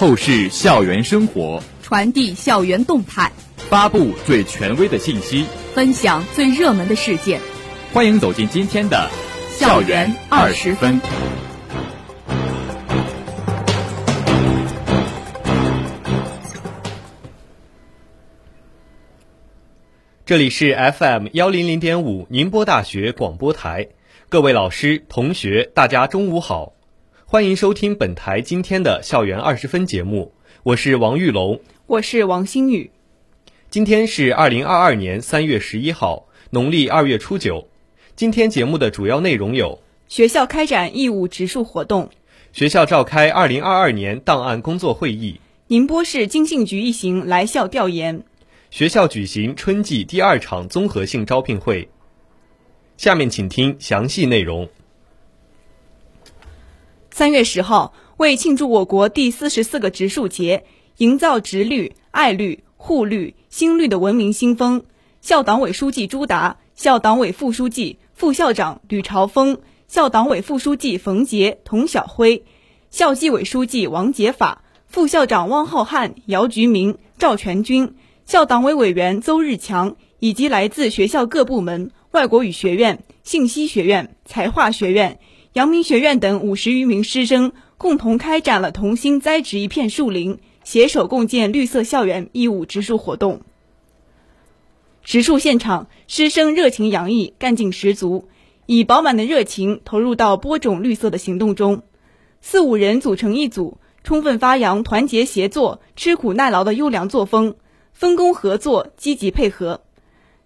透视校园生活，传递校园动态，发布最权威的信息，分享最热门的事件。欢迎走进今天的《校园二十分》。这里是 FM 幺零零点五宁波大学广播台，各位老师、同学，大家中午好，欢迎收听本台今天的校园二十分节目，我是王玉龙，我是王新宇。今天是二零二二年三月十一号，农历二月初九。今天节目的主要内容有：学校开展义务植树活动，学校召开二零二二年档案工作会议，宁波市经信局一行来校调研。学校举行春季第二场综合性招聘会。下面请听详细内容。三月十号，为庆祝我国第四十四个植树节，营造植绿、爱绿、护绿、新绿的文明新风，校党委书记朱达、校党委副书记、副校长吕朝峰、校党委副书记冯杰、童晓辉、校纪委书记王杰法、副校长汪浩瀚、姚菊明、赵全军。校党委委员邹日强以及来自学校各部门、外国语学院、信息学院、财化学院、阳明学院等五十余名师生，共同开展了“同心栽植一片树林，携手共建绿色校园”义务植树活动。植树现场，师生热情洋溢，干劲十足，以饱满的热情投入到播种绿色的行动中。四五人组成一组，充分发扬团结协作、吃苦耐劳的优良作风。分工合作，积极配合，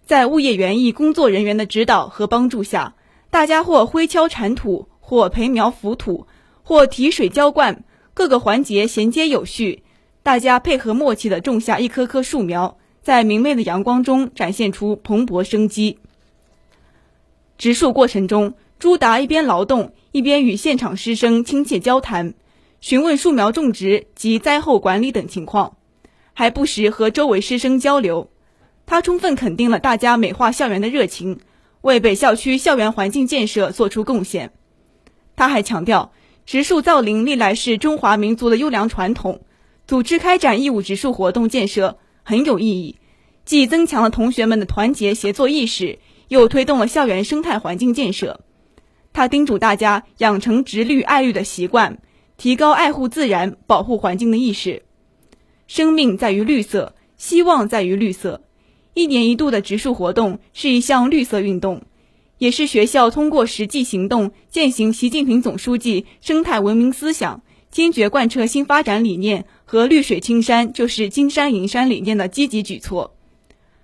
在物业园艺工作人员的指导和帮助下，大家或挥锹铲土，或培苗浮土，或提水浇灌，各个环节衔接有序，大家配合默契地种下一棵棵树苗，在明媚的阳光中展现出蓬勃生机。植树过程中，朱达一边劳动，一边与现场师生亲切交谈，询问树苗种植及灾后管理等情况。还不时和周围师生交流，他充分肯定了大家美化校园的热情，为北校区校园环境建设做出贡献。他还强调，植树造林历来是中华民族的优良传统，组织开展义务植树活动建设很有意义，既增强了同学们的团结协作意识，又推动了校园生态环境建设。他叮嘱大家养成植绿爱绿的习惯，提高爱护自然、保护环境的意识。生命在于绿色，希望在于绿色。一年一度的植树活动是一项绿色运动，也是学校通过实际行动践行习近平总书记生态文明思想、坚决贯彻新发展理念和“绿水青山就是金山银山”理念的积极举措，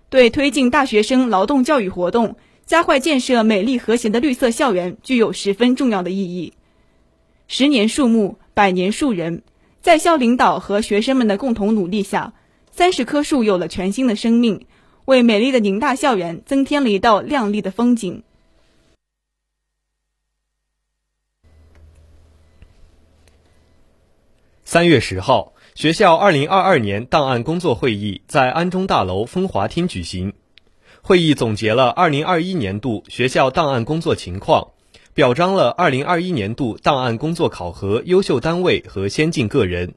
对推进大学生劳动教育活动、加快建设美丽和谐的绿色校园具有十分重要的意义。十年树木，百年树人。在校领导和学生们的共同努力下，三十棵树有了全新的生命，为美丽的宁大校园增添了一道亮丽的风景。三月十号，学校二零二二年档案工作会议在安中大楼风华厅举行。会议总结了二零二一年度学校档案工作情况。表彰了2021年度档案工作考核优秀单位和先进个人，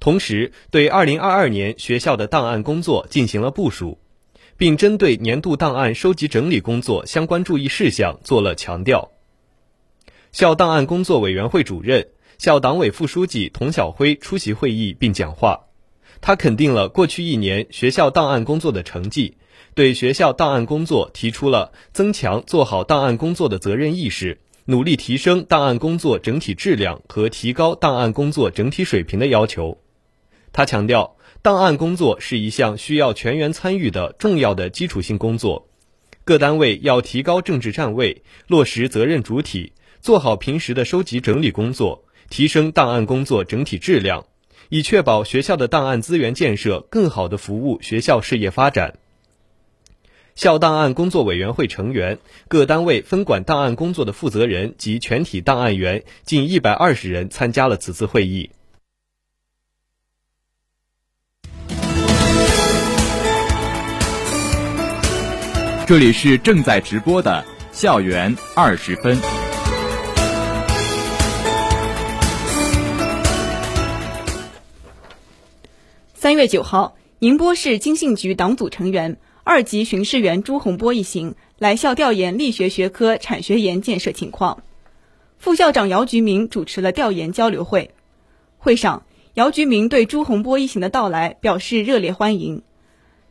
同时对2022年学校的档案工作进行了部署，并针对年度档案收集整理工作相关注意事项做了强调。校档案工作委员会主任、校党委副书记童晓辉出席会议并讲话，他肯定了过去一年学校档案工作的成绩。对学校档案工作提出了增强做好档案工作的责任意识，努力提升档案工作整体质量和提高档案工作整体水平的要求。他强调，档案工作是一项需要全员参与的重要的基础性工作，各单位要提高政治站位，落实责任主体，做好平时的收集整理工作，提升档案工作整体质量，以确保学校的档案资源建设更好地服务学校事业发展。校档案工作委员会成员、各单位分管档案工作的负责人及全体档案员近一百二十人参加了此次会议。这里是正在直播的《校园二十分》。三月九号，宁波市经信局党组成员、二级巡视员朱洪波一行来校调研力学学科产学研建设情况。副校长姚菊明主持了调研交流会。会上，姚菊明对朱洪波一行的到来表示热烈欢迎。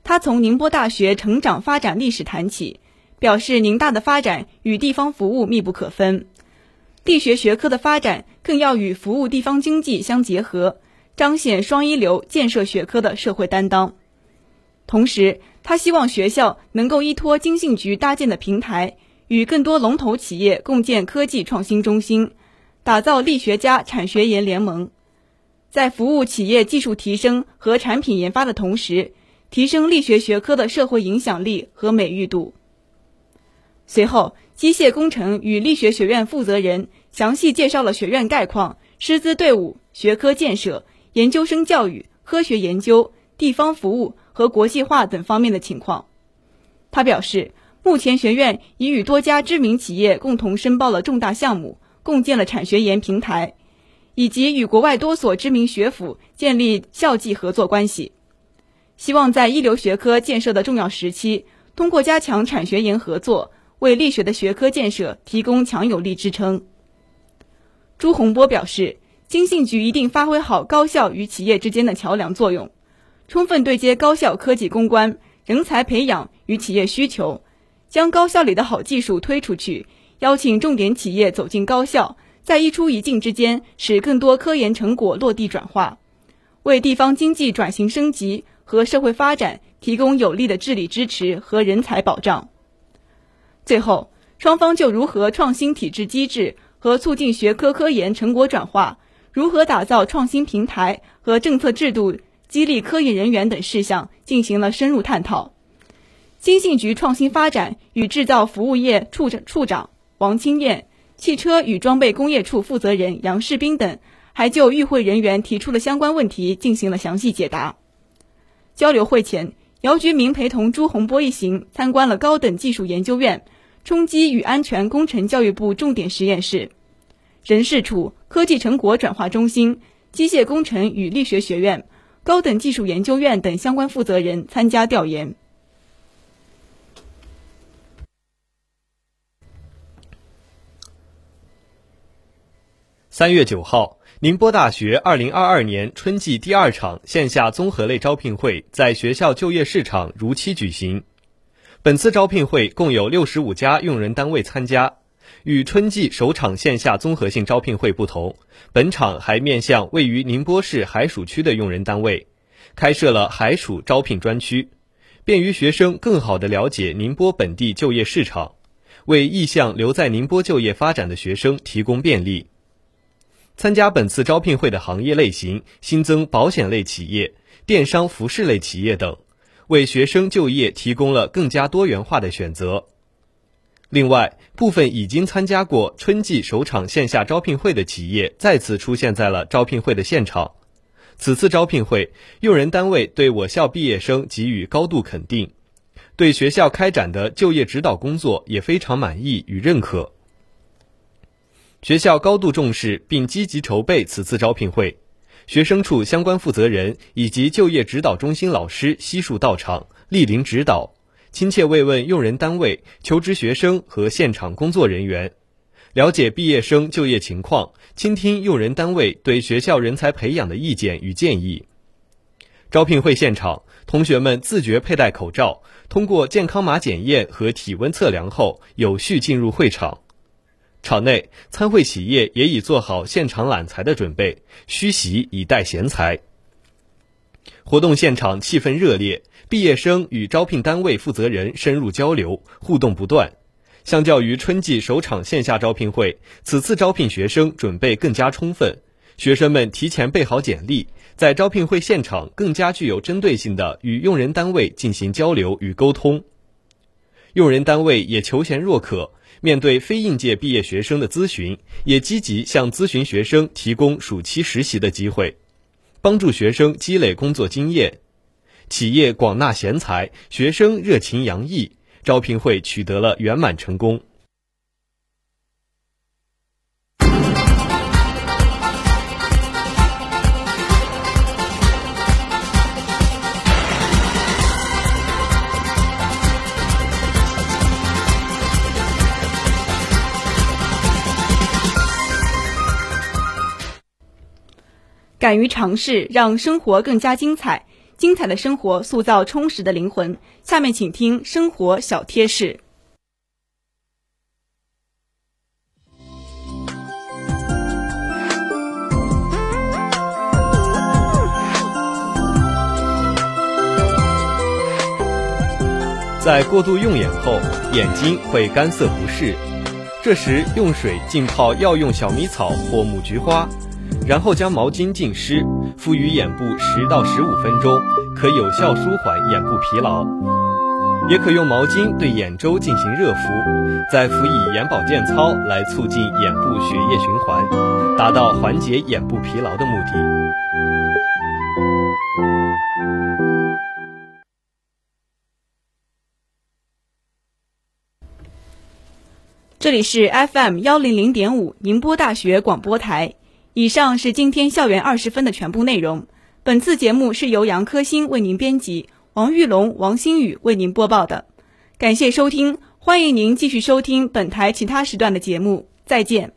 他从宁波大学成长发展历史谈起，表示宁大的发展与地方服务密不可分，力学学科的发展更要与服务地方经济相结合，彰显双一流建设学科的社会担当。同时，他希望学校能够依托经信局搭建的平台，与更多龙头企业共建科技创新中心，打造力学家产学研联盟，在服务企业技术提升和产品研发的同时。提升力学学科的社会影响力和美誉度。随后，机械工程与力学学院负责人详细介绍了学院概况、师资队伍、学科建设、研究生教育、科学研究、地方服务和国际化等方面的情况。他表示，目前学院已与多家知名企业共同申报了重大项目，共建了产学研平台，以及与国外多所知名学府建立校际合作关系。希望在一流学科建设的重要时期，通过加强产学研合作，为力学的学科建设提供强有力支撑。朱洪波表示，经信局一定发挥好高校与企业之间的桥梁作用，充分对接高校科技攻关、人才培养与企业需求，将高校里的好技术推出去，邀请重点企业走进高校，在一出一进之间，使更多科研成果落地转化，为地方经济转型升级。和社会发展提供有力的治理支持和人才保障。最后，双方就如何创新体制机制和促进学科科研成果转化，如何打造创新平台和政策制度激励科研人员等事项进行了深入探讨。经信局创新发展与制造服务业处长处长王清燕、汽车与装备工业处负责人杨世斌等，还就与会人员提出的相关问题进行了详细解答。交流会前，姚菊明陪同朱洪波一行参观了高等技术研究院、冲击与安全工程教育部重点实验室、人事处科技成果转化中心、机械工程与力学学院、高等技术研究院等相关负责人参加调研。三月九号。宁波大学二零二二年春季第二场线下综合类招聘会在学校就业市场如期举行。本次招聘会共有六十五家用人单位参加。与春季首场线下综合性招聘会不同，本场还面向位于宁波市海曙区的用人单位，开设了海曙招聘专区，便于学生更好地了解宁波本地就业市场，为意向留在宁波就业发展的学生提供便利。参加本次招聘会的行业类型新增保险类企业、电商服饰类企业等，为学生就业提供了更加多元化的选择。另外，部分已经参加过春季首场线下招聘会的企业再次出现在了招聘会的现场。此次招聘会，用人单位对我校毕业生给予高度肯定，对学校开展的就业指导工作也非常满意与认可。学校高度重视并积极筹备此次招聘会，学生处相关负责人以及就业指导中心老师悉数到场莅临指导，亲切慰问用人单位、求职学生和现场工作人员，了解毕业生就业情况，倾听用人单位对学校人才培养的意见与建议。招聘会现场，同学们自觉佩戴口罩，通过健康码检验和体温测量后，有序进入会场。场内参会企业也已做好现场揽才的准备，虚席以待贤才。活动现场气氛热烈，毕业生与招聘单位负责人深入交流，互动不断。相较于春季首场线下招聘会，此次招聘学生准备更加充分，学生们提前备好简历，在招聘会现场更加具有针对性的与用人单位进行交流与沟通。用人单位也求贤若渴。面对非应届毕业学生的咨询，也积极向咨询学生提供暑期实习的机会，帮助学生积累工作经验。企业广纳贤才，学生热情洋溢，招聘会取得了圆满成功。敢于尝试，让生活更加精彩。精彩的生活塑造充实的灵魂。下面请听生活小贴士。在过度用眼后，眼睛会干涩不适。这时用水浸泡药用小米草或木菊花，然后将毛巾浸湿，敷于眼部十到十五分钟，可有效舒缓眼部疲劳。也可用毛巾对眼周进行热敷，再辅以眼保健操来促进眼部血液循环，达到缓解眼部疲劳的目的。这里是 FM 幺零零点五宁波大学广播台。以上是今天校园二十分的全部内容。本次节目是由杨科新为您编辑，王玉龙、王新宇为您播报的。感谢收听，欢迎您继续收听本台其他时段的节目。再见。